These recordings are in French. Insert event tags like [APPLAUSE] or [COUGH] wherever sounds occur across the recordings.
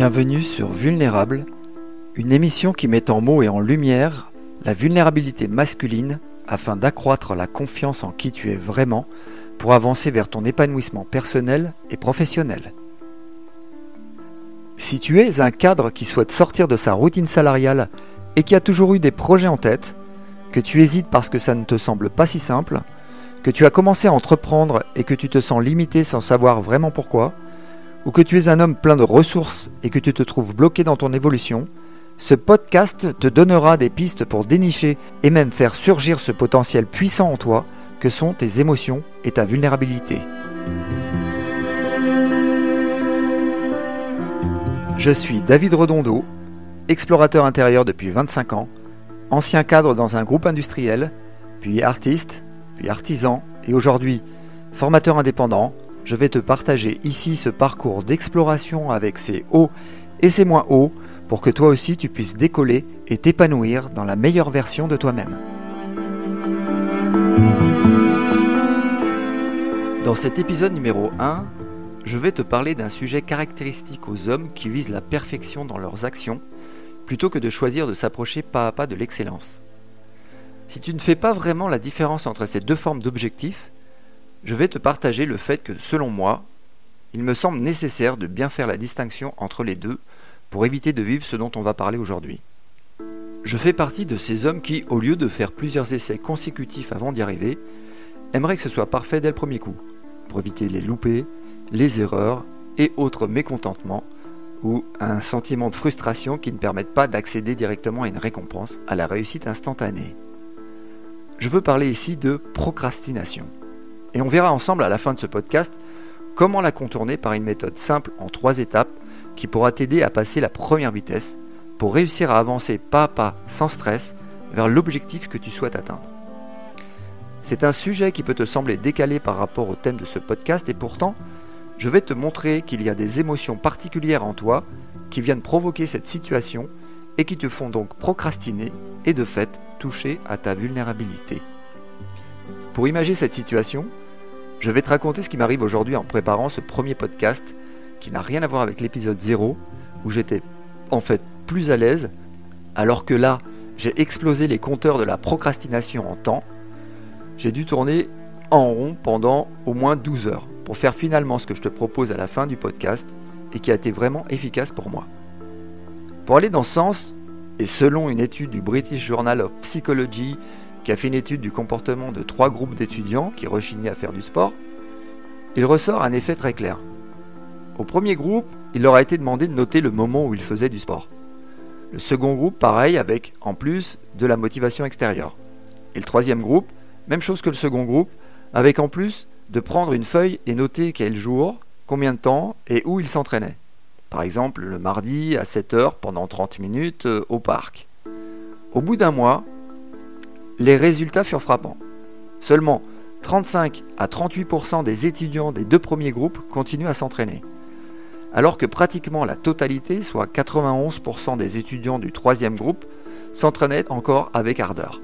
Bienvenue sur Vulnérable, une émission qui met en mots et en lumière la vulnérabilité masculine afin d'accroître la confiance en qui tu es vraiment pour avancer vers ton épanouissement personnel et professionnel. Si tu es un cadre qui souhaite sortir de sa routine salariale et qui a toujours eu des projets en tête, que tu hésites parce que ça ne te semble pas si simple, que tu as commencé à entreprendre et que tu te sens limité sans savoir vraiment pourquoi, ou que tu es un homme plein de ressources et que tu te trouves bloqué dans ton évolution, ce podcast te donnera des pistes pour dénicher et même faire surgir ce potentiel puissant en toi que sont tes émotions et ta vulnérabilité. Je suis David Redondo, explorateur intérieur depuis 25 ans, ancien cadre dans un groupe industriel, puis artiste, puis artisan et aujourd'hui formateur indépendant, je vais te partager ici ce parcours d'exploration avec ses hauts et ses moins hauts pour que toi aussi tu puisses décoller et t'épanouir dans la meilleure version de toi-même. Dans cet épisode numéro 1, je vais te parler d'un sujet caractéristique aux hommes qui visent la perfection dans leurs actions plutôt que de choisir de s'approcher pas à pas de l'excellence. Si tu ne fais pas vraiment la différence entre ces deux formes d'objectifs, je vais te partager le fait que, selon moi, il me semble nécessaire de bien faire la distinction entre les deux pour éviter de vivre ce dont on va parler aujourd'hui. Je fais partie de ces hommes qui, au lieu de faire plusieurs essais consécutifs avant d'y arriver, aimeraient que ce soit parfait dès le premier coup, pour éviter les loupés, les erreurs et autres mécontentements ou un sentiment de frustration qui ne permettent pas d'accéder directement à une récompense, à la réussite instantanée. Je veux parler ici de procrastination. Et on verra ensemble à la fin de ce podcast comment la contourner par une méthode simple en trois étapes qui pourra t'aider à passer la première vitesse pour réussir à avancer pas à pas sans stress vers l'objectif que tu souhaites atteindre. C'est un sujet qui peut te sembler décalé par rapport au thème de ce podcast et pourtant, je vais te montrer qu'il y a des émotions particulières en toi qui viennent provoquer cette situation et qui te font donc procrastiner et de fait toucher à ta vulnérabilité. Pour imaginer cette situation, je vais te raconter ce qui m'arrive aujourd'hui en préparant ce premier podcast qui n'a rien à voir avec l'épisode 0 où j'étais en fait plus à l'aise alors que là j'ai explosé les compteurs de la procrastination en temps. J'ai dû tourner en rond pendant au moins 12 heures pour faire finalement ce que je te propose à la fin du podcast et qui a été vraiment efficace pour moi. Pour aller dans ce sens, et selon une étude du British Journal of Psychology qui a fait une étude du comportement de trois groupes d'étudiants qui rechignaient à faire du sport, il ressort un effet très clair. Au premier groupe, il leur a été demandé de noter le moment où ils faisaient du sport. Le second groupe, pareil, avec en plus de la motivation extérieure. Et le troisième groupe, même chose que le second groupe, avec en plus de prendre une feuille et noter quel jour, combien de temps et où ils s'entraînaient. Par exemple, le mardi à 7 heures pendant 30 minutes euh, au parc. Au bout d'un mois, les résultats furent frappants. Seulement 35 à 38% des étudiants des deux premiers groupes continuent à s'entraîner, alors que pratiquement la totalité, soit 91% des étudiants du troisième groupe, s'entraînaient encore avec ardeur.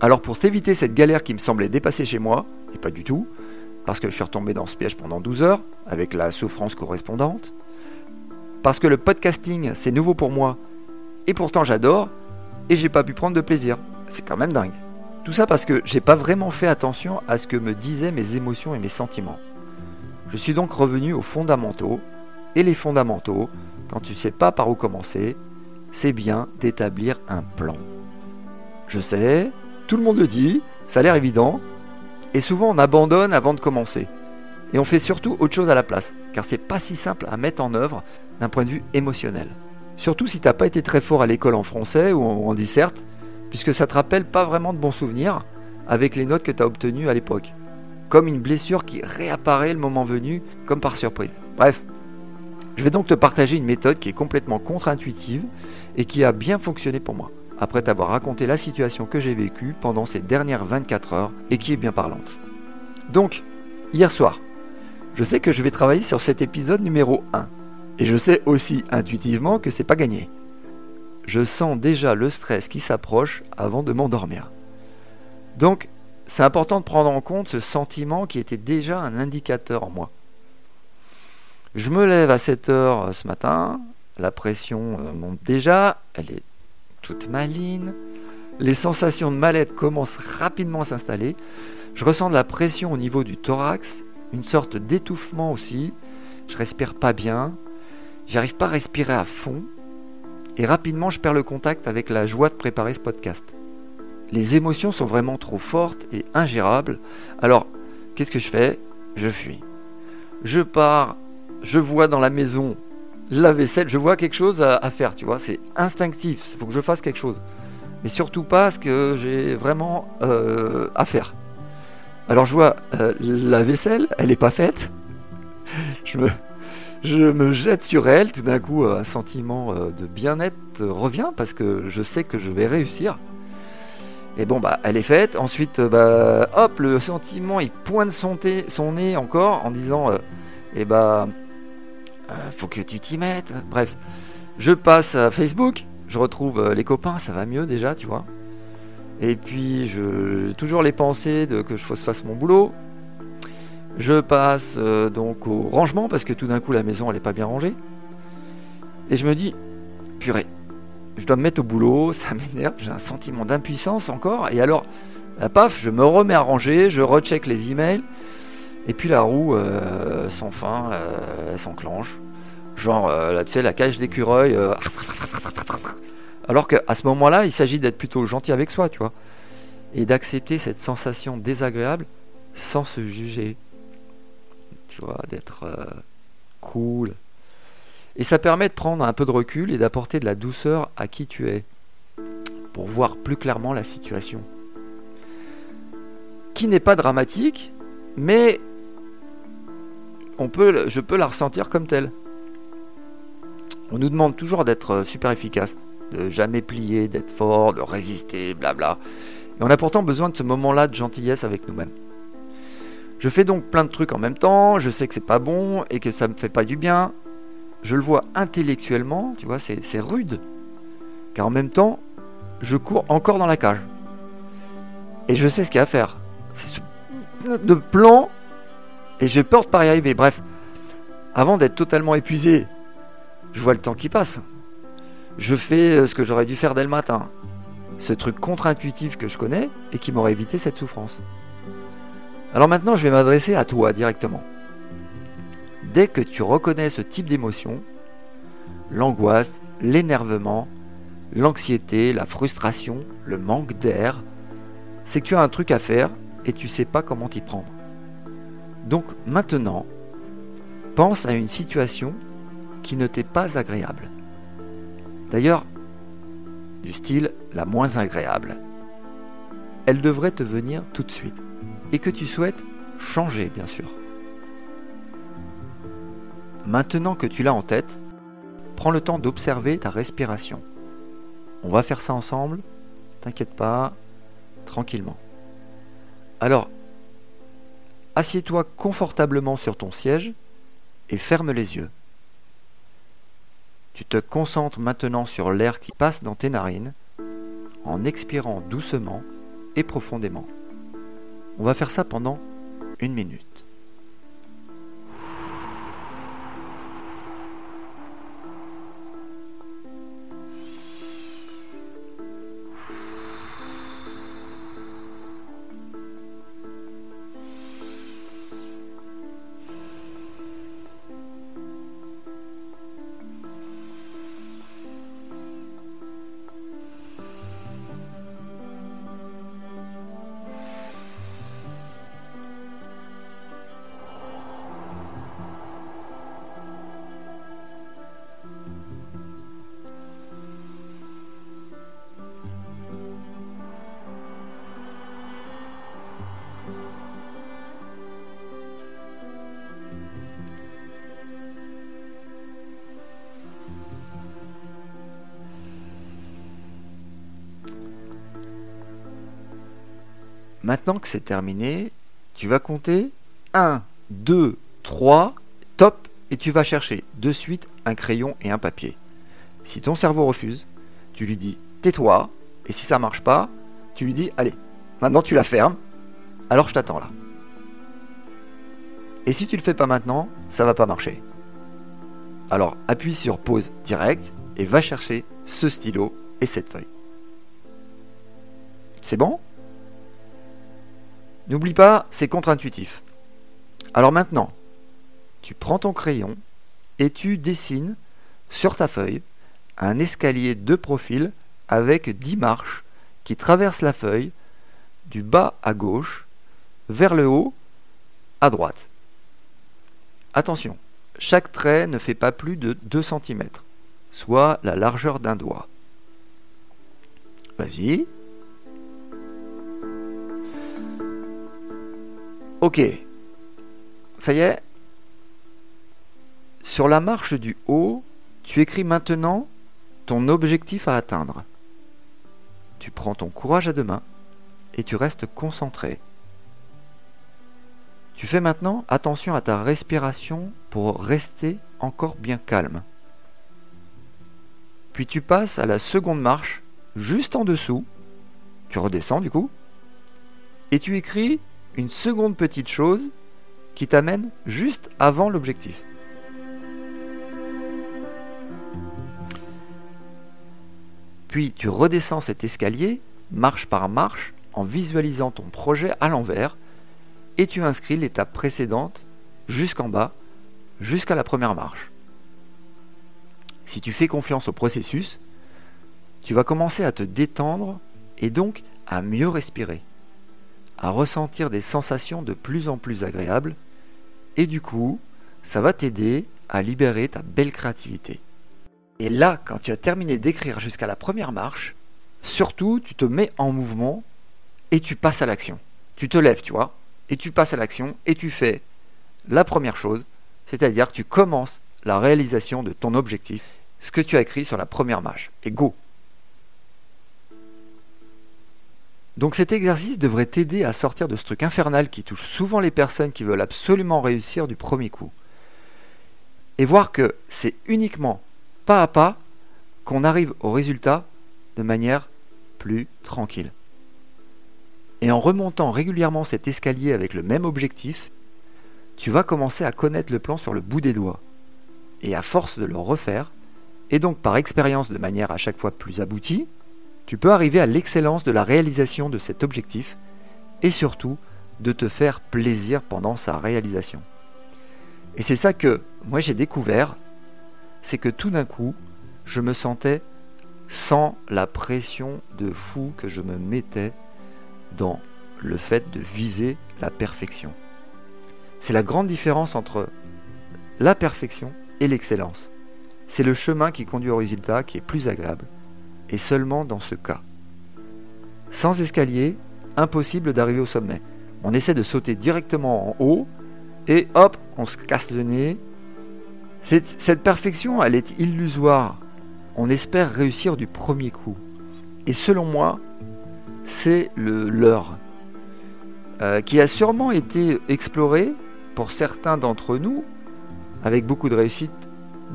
Alors pour t'éviter cette galère qui me semblait dépasser chez moi, et pas du tout, parce que je suis retombé dans ce piège pendant 12 heures, avec la souffrance correspondante, parce que le podcasting c'est nouveau pour moi, et pourtant j'adore, et j'ai pas pu prendre de plaisir. C'est quand même dingue. Tout ça parce que j'ai pas vraiment fait attention à ce que me disaient mes émotions et mes sentiments. Je suis donc revenu aux fondamentaux, et les fondamentaux, quand tu sais pas par où commencer, c'est bien d'établir un plan. Je sais, tout le monde le dit, ça a l'air évident, et souvent on abandonne avant de commencer. Et on fait surtout autre chose à la place, car c'est pas si simple à mettre en œuvre d'un point de vue émotionnel. Surtout si t'as pas été très fort à l'école en français ou en, en dissert, puisque ça te rappelle pas vraiment de bons souvenirs avec les notes que tu as obtenues à l'époque. Comme une blessure qui réapparaît le moment venu, comme par surprise. Bref, je vais donc te partager une méthode qui est complètement contre-intuitive et qui a bien fonctionné pour moi, après t'avoir raconté la situation que j'ai vécue pendant ces dernières 24 heures et qui est bien parlante. Donc, hier soir, je sais que je vais travailler sur cet épisode numéro 1. Et je sais aussi intuitivement que c'est pas gagné je sens déjà le stress qui s'approche avant de m'endormir. Donc, c'est important de prendre en compte ce sentiment qui était déjà un indicateur en moi. Je me lève à 7 heures ce matin la pression euh, monte déjà, elle est toute maline. Les sensations de mal-être commencent rapidement à s'installer. Je ressens de la pression au niveau du thorax, une sorte d'étouffement aussi. Je respire pas bien. J'arrive pas à respirer à fond. Et rapidement, je perds le contact avec la joie de préparer ce podcast. Les émotions sont vraiment trop fortes et ingérables. Alors, qu'est-ce que je fais? Je fuis. Je pars, je vois dans la maison la vaisselle, je vois quelque chose à, faire, tu vois, c'est instinctif, il faut que je fasse quelque chose. Mais surtout pas ce que j'ai vraiment euh, à faire. Alors je vois euh, la vaisselle, elle n'est pas faite. [LAUGHS] je, me, je me jette sur elle, tout d'un coup un sentiment euh, de bien-être revient parce que je sais que je vais réussir. Et bon bah elle est faite, ensuite bah hop le sentiment il pointe son, nez encore en disant eh bah euh, faut que tu t'y mettes. Bref, je passe à Facebook, je retrouve euh, les copains, ça va mieux déjà, tu vois. Et puis, j'ai toujours les pensées de que je fasse mon boulot. Je passe euh, donc au rangement parce que tout d'un coup la maison elle est pas bien rangée. Et je me dis, purée, je dois me mettre au boulot, [LAUGHS] ça m'énerve, j'ai un sentiment d'impuissance encore. Et alors, paf, je me remets à ranger, je recheck les emails. Et puis la roue euh, sans fin euh, s'enclenche. Genre, euh, là, tu sais, la cage d'écureuil. alors qu'à ce moment-là, il s'agit d'être plutôt gentil avec soi, tu vois. Et d'accepter cette sensation désagréable sans se juger. D'être cool. Et ça permet de prendre un peu de recul et d'apporter de la douceur à qui tu es. Pour voir plus clairement la situation. Qui n'est pas dramatique, mais je peux la ressentir comme telle. On nous demande toujours d'être euh, super efficace, de jamais plier, d'être fort, de résister, blabla. Et on a pourtant besoin de ce moment-là de gentillesse avec nous-mêmes. Je fais donc plein de trucs en même temps, je sais que c'est pas bon et que ça me fait pas du bien. Je le vois intellectuellement, tu vois, c'est rude. Car en même temps, je cours encore dans la cage. Et je sais ce qu'il y a à faire. C'est ce de plan et j'ai peur de pas y arriver. Bref, avant d'être totalement épuisé, je vois le temps qui passe. Je fais euh, ce que j'aurais dû faire dès le matin. Ce truc contre-intuitif que je connais et qui m'aurait évité cette souffrance. Alors maintenant, je vais m'adresser à toi directement. Dès que tu reconnais ce type d'émotion, l'angoisse, l'énervement, l'anxiété, la frustration, le manque d'air, c'est que tu as un truc à faire et tu sais pas comment t'y prendre. Donc maintenant, pense à une situation qui ne t'est pas agréable. D'ailleurs, du style la moins agréable. Elle devrait te venir tout de suite. Et que tu souhaites changer, bien sûr. Maintenant que tu l'as en tête, prends le temps d'observer ta respiration. On va faire ça ensemble, t'inquiète pas, tranquillement. Alors, Assieds-toi confortablement sur ton siège et ferme les yeux. Tu te concentres maintenant sur l'air qui passe dans tes narines en expirant doucement et profondément. On va faire ça pendant une minute. Maintenant que c'est terminé, tu vas compter 1, 2, 3, top, et tu vas chercher de suite un crayon et un papier. Si ton cerveau refuse, tu lui dis tais-toi, et si ça marche pas, tu lui dis allez, maintenant tu la fermes, alors je t'attends là. Et si tu le fais pas maintenant, ça va pas marcher. Alors appuie sur pause direct et va chercher ce stylo et cette feuille. C'est bon? N'oublie pas, c'est contre-intuitif. Alors maintenant, tu prends ton crayon et tu dessines sur ta feuille un escalier de profil avec 10 marches qui traversent la feuille du bas à gauche vers le haut à droite. Attention, chaque trait ne fait pas plus de 2 cm, soit la largeur d'un doigt. Vas-y. Ok. Ça y est. Sur la marche du haut, tu écris maintenant ton objectif à atteindre. Tu prends ton courage à deux mains et tu restes concentré. Tu fais maintenant attention à ta respiration pour rester encore bien calme. Puis tu passes à la seconde marche, juste en dessous. Tu redescends du coup. Et tu écris une seconde petite chose qui t'amène juste avant l'objectif. Puis tu redescends cet escalier, marche par marche, en visualisant ton projet à l'envers et tu inscris l'étape précédente jusqu'en bas, jusqu'à la première marche. Si tu fais confiance au processus, tu vas commencer à te détendre et donc à mieux respirer, à ressentir des sensations de plus en plus agréables, et du coup, ça va t'aider à libérer ta belle créativité. Et là, quand tu as terminé d'écrire jusqu'à la première marche, surtout, tu te mets en mouvement et tu passes à l'action. Tu te lèves, tu vois, et tu passes à l'action et tu fais la première chose, c'est-à-dire tu commences la réalisation de ton objectif, ce que tu as écrit sur la première marche. Et go Donc cet exercice devrait t'aider à sortir de ce truc infernal qui touche souvent les personnes qui veulent absolument réussir du premier coup. Et voir que c'est uniquement pas à pas qu'on arrive au résultat de manière plus tranquille. Et en remontant régulièrement cet escalier avec le même objectif, tu vas commencer à connaître le plan sur le bout des doigts. Et à force de le refaire, et donc par expérience de manière à chaque fois plus aboutie, tu peux arriver à l'excellence de la réalisation de cet objectif et surtout de te faire plaisir pendant sa réalisation. Et c'est ça que moi j'ai découvert, c'est que tout d'un coup, je me sentais sans la pression de fou que je me mettais dans le fait de viser la perfection. C'est la grande différence entre la perfection et l'excellence. C'est le chemin qui conduit au résultat qui est plus agréable, et seulement dans ce cas. Sans escalier, impossible d'arriver au sommet. On essaie de sauter directement en haut, et hop, on se casse le nez. Cette, perfection, elle est illusoire. On espère réussir du premier coup. Et selon moi, c'est le leur, euh, qui a sûrement été exploré pour certains d'entre nous avec beaucoup de réussite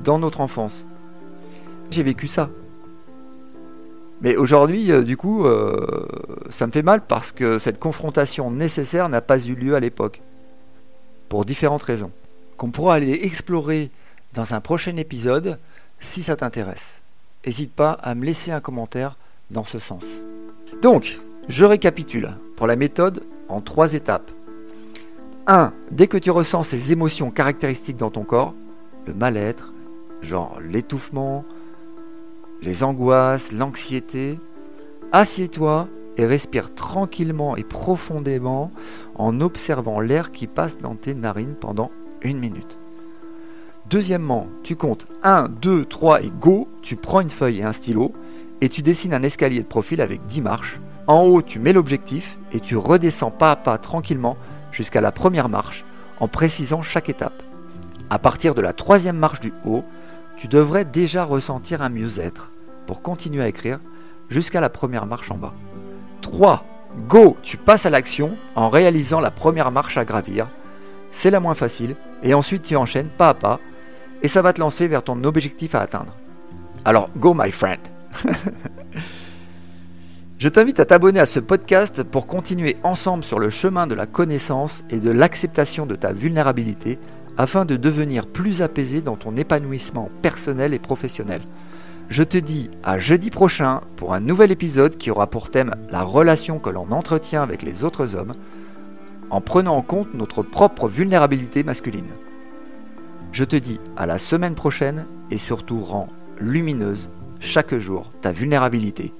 dans notre enfance. J'ai vécu ça. Mais aujourd'hui, euh, du coup, euh, ça me fait mal parce que cette confrontation nécessaire n'a pas eu lieu à l'époque. Pour différentes raisons. Qu'on pourra aller explorer dans un prochain épisode si ça t'intéresse. N'hésite pas à me laisser un commentaire dans ce sens. Donc, je récapitule pour la méthode en trois étapes. 1. Dès que tu ressens ces émotions caractéristiques dans ton corps, le mal-être, genre l'étouffement, les angoisses, l'anxiété, assieds-toi et respire tranquillement et profondément en observant l'air qui passe dans tes narines pendant une minute. Deuxièmement, tu comptes 1, 2, 3 et go, tu prends une feuille et un stylo et tu dessines un escalier de profil avec 10 marches. En haut, tu mets l'objectif et tu redescends pas à pas tranquillement jusqu'à la première marche en précisant chaque étape. À partir de la troisième marche du haut, tu devrais déjà ressentir un mieux-être pour continuer à écrire jusqu'à la première marche en bas. 3. Go, tu passes à l'action en réalisant la première marche à gravir. C'est la moins facile et ensuite tu enchaînes pas à pas et ça va te lancer vers ton objectif à atteindre. Alors go my friend [LAUGHS] Je t'invite à t'abonner à ce podcast pour continuer ensemble sur le chemin de la connaissance et de l'acceptation de ta vulnérabilité afin de devenir plus apaisé dans ton épanouissement personnel et professionnel. Je te dis à jeudi prochain pour un nouvel épisode qui aura pour thème la relation que l'on entretient avec les autres hommes en prenant en compte notre propre vulnérabilité masculine. Je te dis à la semaine prochaine et surtout rends lumineuse chaque jour ta vulnérabilité.